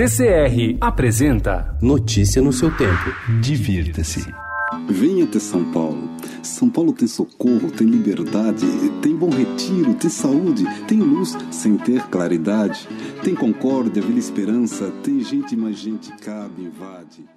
CCR apresenta Notícia no seu tempo. Divirta-se. Venha até São Paulo. São Paulo tem socorro, tem liberdade, tem bom retiro, tem saúde, tem luz sem ter claridade, tem concórdia, vila esperança, tem gente, mais gente cabe, invade.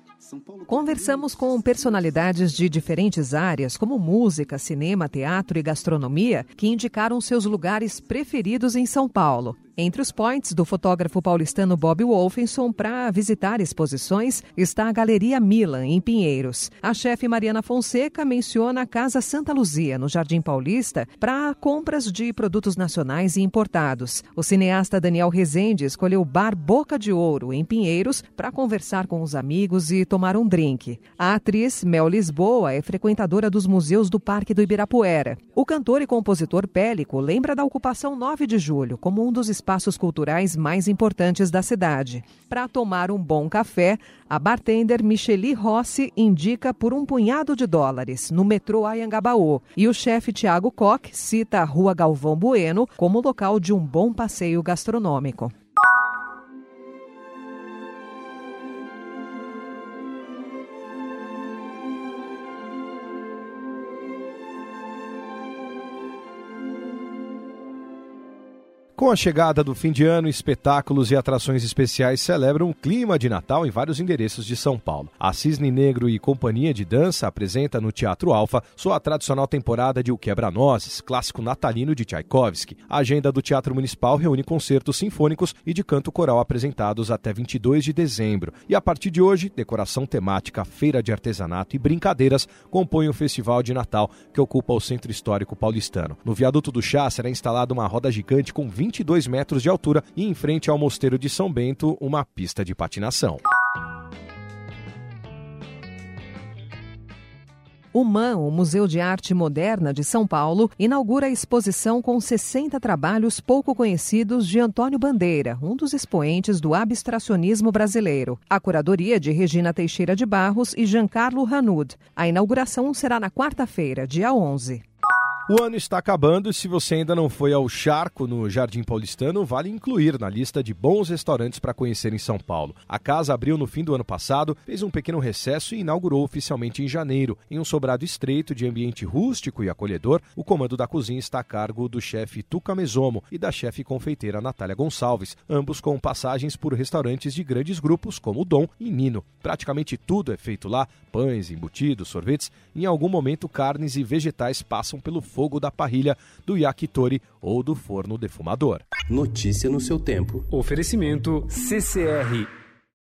Conversamos com personalidades de diferentes áreas, como música, cinema, teatro e gastronomia, que indicaram seus lugares preferidos em São Paulo. Entre os points do fotógrafo paulistano Bob Wolfenson para visitar exposições está a Galeria Milan, em Pinheiros. A chefe Mariana Fonseca menciona a Casa Santa Luzia, no Jardim Paulista, para compras de produtos nacionais e importados. O cineasta Daniel Rezende escolheu o Bar Boca de Ouro, em Pinheiros, para conversar com os amigos e tomar um drink. A atriz Mel Lisboa é frequentadora dos museus do Parque do Ibirapuera. O cantor e compositor Pélico lembra da ocupação 9 de julho como um dos espaços culturais mais importantes da cidade. Para tomar um bom café, a bartender Micheli Rossi indica por um punhado de dólares no metrô Ayangabaú. E o chefe Tiago Koch cita a Rua Galvão Bueno como local de um bom passeio gastronômico. Com a chegada do fim de ano, espetáculos e atrações especiais celebram o clima de Natal em vários endereços de São Paulo. A Cisne Negro e Companhia de Dança apresenta no Teatro Alfa sua tradicional temporada de O Quebra-Nozes, clássico natalino de Tchaikovsky. A agenda do Teatro Municipal reúne concertos sinfônicos e de canto coral apresentados até 22 de dezembro. E a partir de hoje, decoração temática, feira de artesanato e brincadeiras compõem o Festival de Natal, que ocupa o Centro Histórico Paulistano. No Viaduto do Chá será instalada uma roda gigante com 20 22 metros de altura e em frente ao Mosteiro de São Bento, uma pista de patinação. O MAN, o Museu de Arte Moderna de São Paulo, inaugura a exposição com 60 trabalhos pouco conhecidos de Antônio Bandeira, um dos expoentes do abstracionismo brasileiro. A curadoria de Regina Teixeira de Barros e Giancarlo Hanud. A inauguração será na quarta-feira, dia 11. O ano está acabando e se você ainda não foi ao Charco no Jardim Paulistano, vale incluir na lista de bons restaurantes para conhecer em São Paulo. A casa abriu no fim do ano passado, fez um pequeno recesso e inaugurou oficialmente em janeiro. Em um sobrado estreito de ambiente rústico e acolhedor, o comando da cozinha está a cargo do chefe Tuca Mesomo e da chefe confeiteira Natália Gonçalves, ambos com passagens por restaurantes de grandes grupos como Dom e Nino. Praticamente tudo é feito lá, pães, embutidos, sorvetes, em algum momento carnes e vegetais passam pelo fogo da parrilha, do yakitori ou do forno defumador. Notícia no seu tempo. Oferecimento CCR